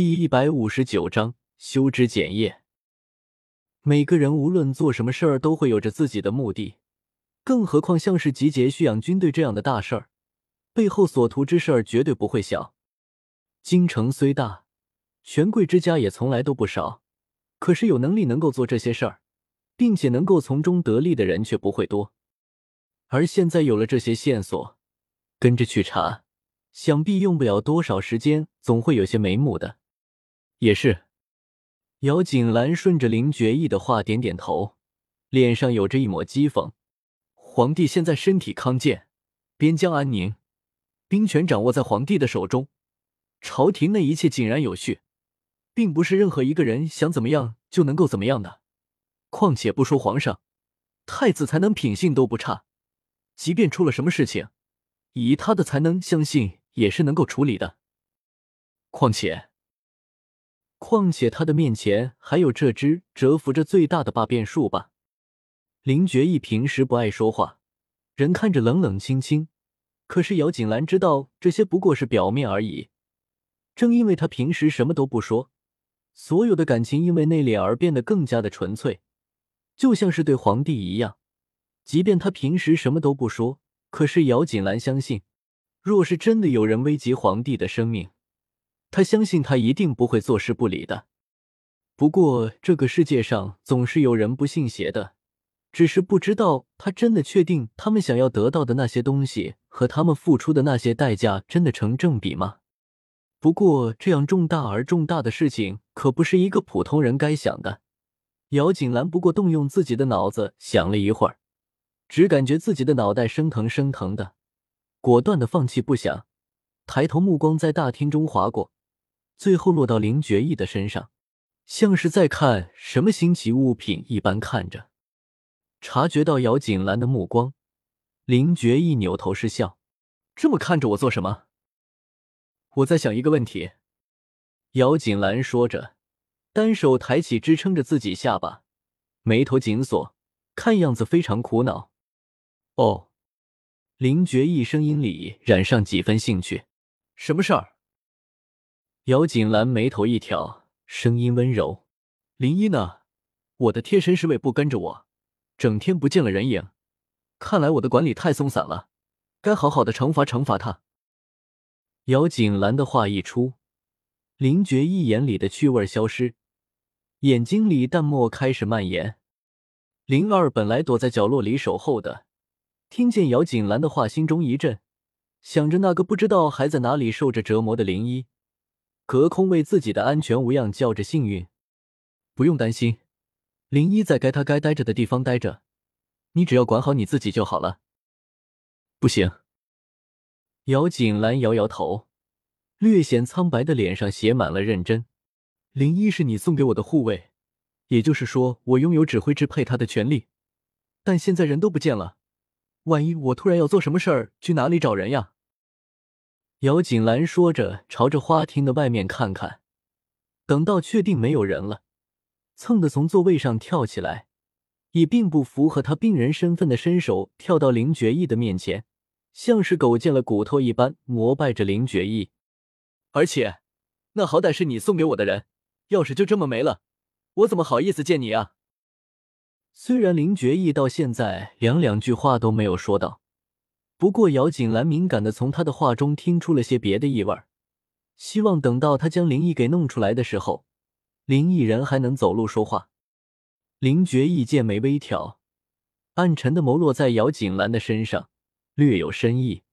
第一百五十九章修枝剪叶。每个人无论做什么事儿，都会有着自己的目的，更何况像是集结蓄养军队这样的大事儿，背后所图之事儿绝对不会小。京城虽大，权贵之家也从来都不少，可是有能力能够做这些事儿，并且能够从中得利的人却不会多。而现在有了这些线索，跟着去查，想必用不了多少时间，总会有些眉目的。也是，姚锦兰顺着林觉意的话点点头，脸上有着一抹讥讽。皇帝现在身体康健，边疆安宁，兵权掌握在皇帝的手中，朝廷内一切井然有序，并不是任何一个人想怎么样就能够怎么样的。况且不说皇上，太子才能品性都不差，即便出了什么事情，以他的才能，相信也是能够处理的。况且。况且他的面前还有这只蛰伏着最大的霸变树吧？林觉义平时不爱说话，人看着冷冷清清，可是姚锦兰知道这些不过是表面而已。正因为他平时什么都不说，所有的感情因为内敛而变得更加的纯粹，就像是对皇帝一样。即便他平时什么都不说，可是姚锦兰相信，若是真的有人危及皇帝的生命，他相信他一定不会坐视不理的。不过这个世界上总是有人不信邪的，只是不知道他真的确定他们想要得到的那些东西和他们付出的那些代价真的成正比吗？不过这样重大而重大的事情可不是一个普通人该想的。姚锦兰不过动用自己的脑子想了一会儿，只感觉自己的脑袋生疼生疼的，果断的放弃不想，抬头目光在大厅中划过。最后落到林觉意的身上，像是在看什么新奇物品一般看着。察觉到姚锦兰的目光，林觉意扭头失笑：“这么看着我做什么？”我在想一个问题。姚锦兰说着，单手抬起支撑着自己下巴，眉头紧锁，看样子非常苦恼。哦，林觉意声音里染上几分兴趣：“什么事儿？”姚锦兰眉头一挑，声音温柔：“林一呢？我的贴身侍卫不跟着我，整天不见了人影。看来我的管理太松散了，该好好的惩罚惩罚他。”姚锦兰的话一出，林觉一眼里的趣味消失，眼睛里淡漠开始蔓延。林二本来躲在角落里守候的，听见姚锦兰的话，心中一震，想着那个不知道还在哪里受着折磨的林一。隔空为自己的安全无恙叫着幸运，不用担心，林一在该他该待着的地方待着，你只要管好你自己就好了。不行，姚锦兰摇摇头，略显苍白的脸上写满了认真。林一是你送给我的护卫，也就是说，我拥有指挥支配他的权利。但现在人都不见了，万一我突然要做什么事儿，去哪里找人呀？姚锦兰说着，朝着花厅的外面看看，等到确定没有人了，蹭的从座位上跳起来，以并不符合他病人身份的身手跳到林觉意的面前，像是狗见了骨头一般膜拜着林觉意。而且，那好歹是你送给我的人，要是就这么没了，我怎么好意思见你啊？虽然林觉意到现在连两句话都没有说到。不过，姚锦兰敏感的从他的话中听出了些别的意味儿，希望等到他将灵异给弄出来的时候，灵异人还能走路说话。林觉意剑眉微挑，暗沉的眸落在姚锦兰的身上，略有深意。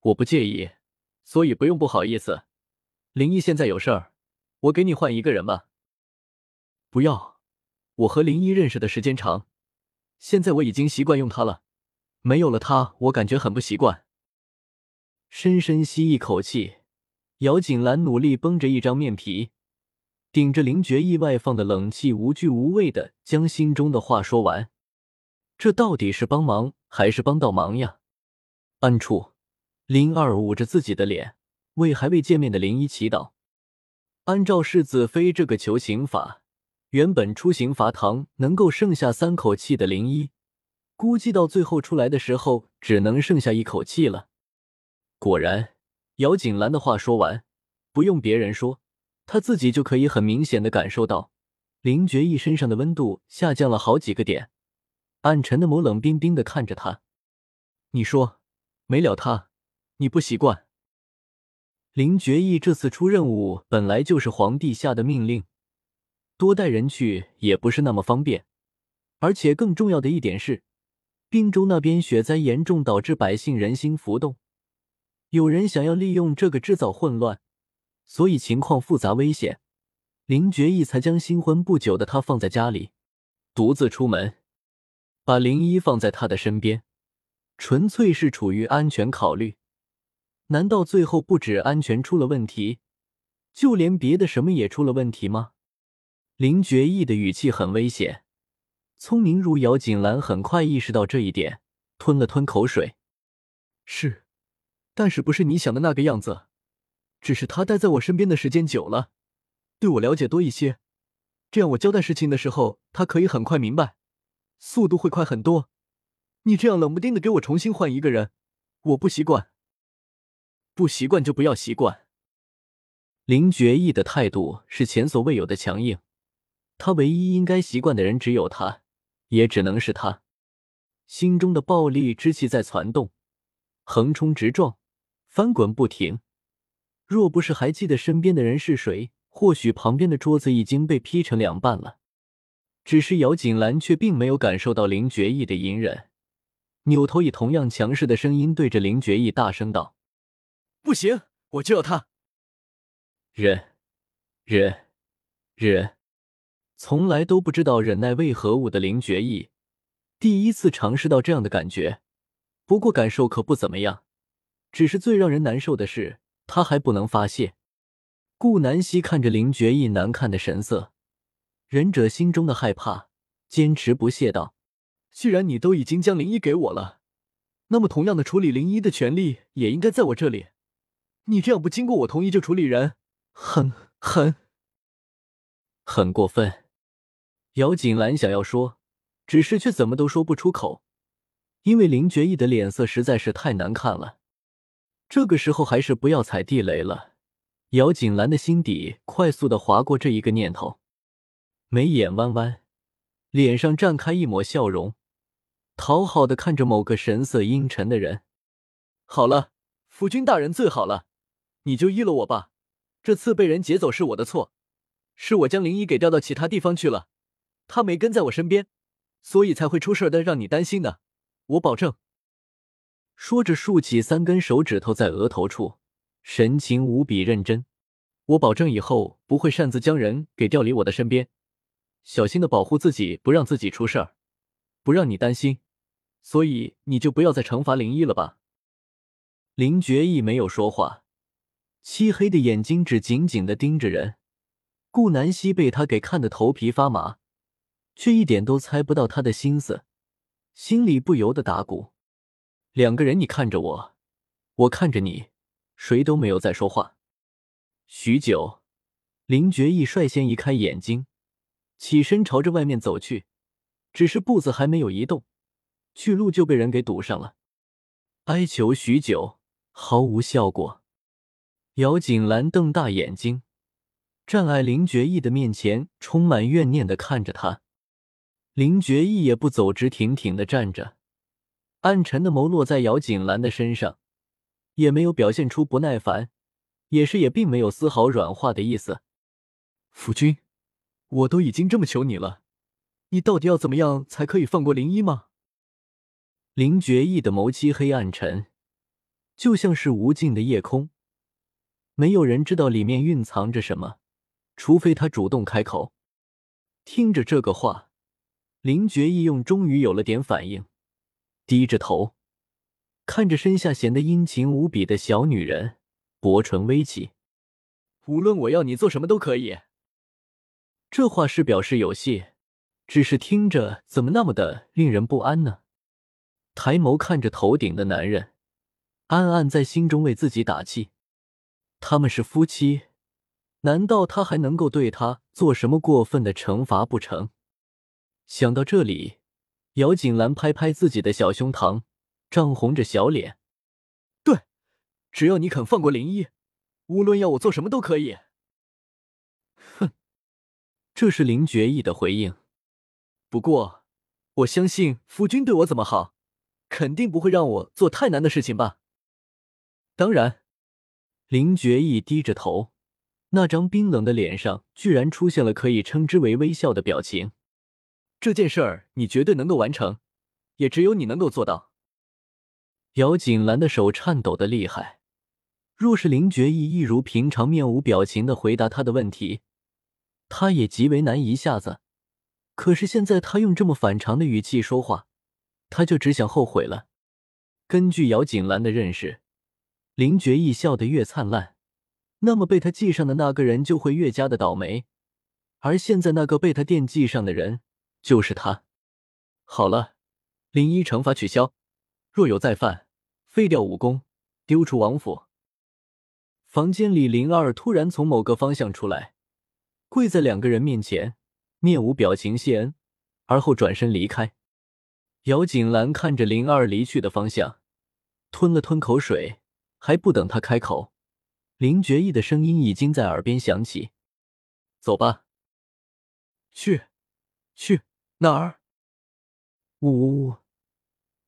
我不介意，所以不用不好意思。林毅现在有事儿，我给你换一个人吧。不要，我和林一认识的时间长，现在我已经习惯用他了。没有了他，我感觉很不习惯。深深吸一口气，姚锦兰努力绷着一张面皮，顶着林觉意外放的冷气，无惧无畏的将心中的话说完。这到底是帮忙还是帮倒忙呀？暗处，林二捂着自己的脸，为还未见面的林一祈祷。按照世子妃这个求刑法，原本出刑罚堂能够剩下三口气的林一。估计到最后出来的时候，只能剩下一口气了。果然，姚锦兰的话说完，不用别人说，他自己就可以很明显的感受到林觉义身上的温度下降了好几个点。暗沉的眸冷冰冰的看着他，你说没了他，你不习惯？林觉义这次出任务本来就是皇帝下的命令，多带人去也不是那么方便，而且更重要的一点是，滨州那边雪灾严重，导致百姓人心浮动，有人想要利用这个制造混乱，所以情况复杂危险。林觉义才将新婚不久的他放在家里，独自出门。把林一放在他的身边，纯粹是出于安全考虑。难道最后不止安全出了问题，就连别的什么也出了问题吗？林觉义的语气很危险。聪明如姚锦兰很快意识到这一点，吞了吞口水。是，但是不是你想的那个样子。只是他待在我身边的时间久了，对我了解多一些，这样我交代事情的时候，他可以很快明白。速度会快很多，你这样冷不丁的给我重新换一个人，我不习惯。不习惯就不要习惯。林觉义的态度是前所未有的强硬，他唯一应该习惯的人只有他，也只能是他。心中的暴力之气在攒动，横冲直撞，翻滚不停。若不是还记得身边的人是谁，或许旁边的桌子已经被劈成两半了。只是姚锦兰却并没有感受到林觉义的隐忍，扭头以同样强势的声音对着林觉义大声道：“不行，我就要他！”忍，忍，忍，从来都不知道忍耐为何物的林觉义，第一次尝试到这样的感觉。不过感受可不怎么样，只是最让人难受的是，他还不能发泄。顾南希看着林觉义难看的神色。忍者心中的害怕，坚持不懈道：“既然你都已经将灵衣给我了，那么同样的处理灵衣的权利也应该在我这里。你这样不经过我同意就处理人，很很很过分。”姚锦兰想要说，只是却怎么都说不出口，因为林觉义的脸色实在是太难看了。这个时候还是不要踩地雷了。姚锦兰的心底快速的划过这一个念头。眉眼弯弯，脸上绽开一抹笑容，讨好的看着某个神色阴沉的人。好了，夫君大人最好了，你就依了我吧。这次被人劫走是我的错，是我将灵医给调到其他地方去了，他没跟在我身边，所以才会出事的，让你担心的。我保证。说着，竖起三根手指头在额头处，神情无比认真。我保证以后不会擅自将人给调离我的身边。小心的保护自己，不让自己出事儿，不让你担心，所以你就不要再惩罚林一了吧。林觉义没有说话，漆黑的眼睛只紧紧的盯着人。顾南希被他给看得头皮发麻，却一点都猜不到他的心思，心里不由得打鼓。两个人，你看着我，我看着你，谁都没有再说话。许久，林觉义率先移开眼睛。起身朝着外面走去，只是步子还没有移动，去路就被人给堵上了。哀求许久，毫无效果。姚锦兰瞪大眼睛，站在林觉义的面前，充满怨念的看着他。林觉义也不走直挺挺的站着，暗沉的眸落在姚锦兰的身上，也没有表现出不耐烦，也是也并没有丝毫软化的意思。夫君。我都已经这么求你了，你到底要怎么样才可以放过林一吗？林觉义的眸漆黑暗沉，就像是无尽的夜空，没有人知道里面蕴藏着什么，除非他主动开口。听着这个话，林觉义用终于有了点反应，低着头，看着身下显得殷勤无比的小女人，薄唇微启，无论我要你做什么都可以。这话是表示有戏，只是听着怎么那么的令人不安呢？抬眸看着头顶的男人，暗暗在心中为自己打气。他们是夫妻，难道他还能够对他做什么过分的惩罚不成？想到这里，姚锦兰拍拍自己的小胸膛，涨红着小脸：“对，只要你肯放过林一，无论要我做什么都可以。”哼这是林觉义的回应。不过，我相信夫君对我怎么好，肯定不会让我做太难的事情吧？当然。林觉义低着头，那张冰冷的脸上居然出现了可以称之为微笑的表情。这件事儿你绝对能够完成，也只有你能够做到。姚锦兰的手颤抖的厉害。若是林觉义一如平常面无表情的回答他的问题，他也极为难一下子。可是现在他用这么反常的语气说话，他就只想后悔了。根据姚锦兰的认识，林觉义笑得越灿烂，那么被他记上的那个人就会越加的倒霉。而现在那个被他惦记上的人。就是他。好了，林一惩罚取消，若有再犯，废掉武功，丢出王府。房间里，林二突然从某个方向出来，跪在两个人面前，面无表情谢恩，而后转身离开。姚锦兰看着林二离去的方向，吞了吞口水，还不等他开口，林觉义的声音已经在耳边响起：“走吧，去，去。”哪儿？呜呜呜！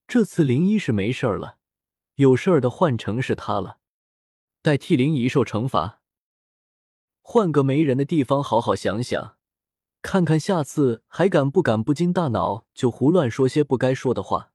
这次林一是没事儿了，有事儿的换成是他了，代替林一受惩罚。换个没人的地方好好想想，看看下次还敢不敢不经大脑就胡乱说些不该说的话。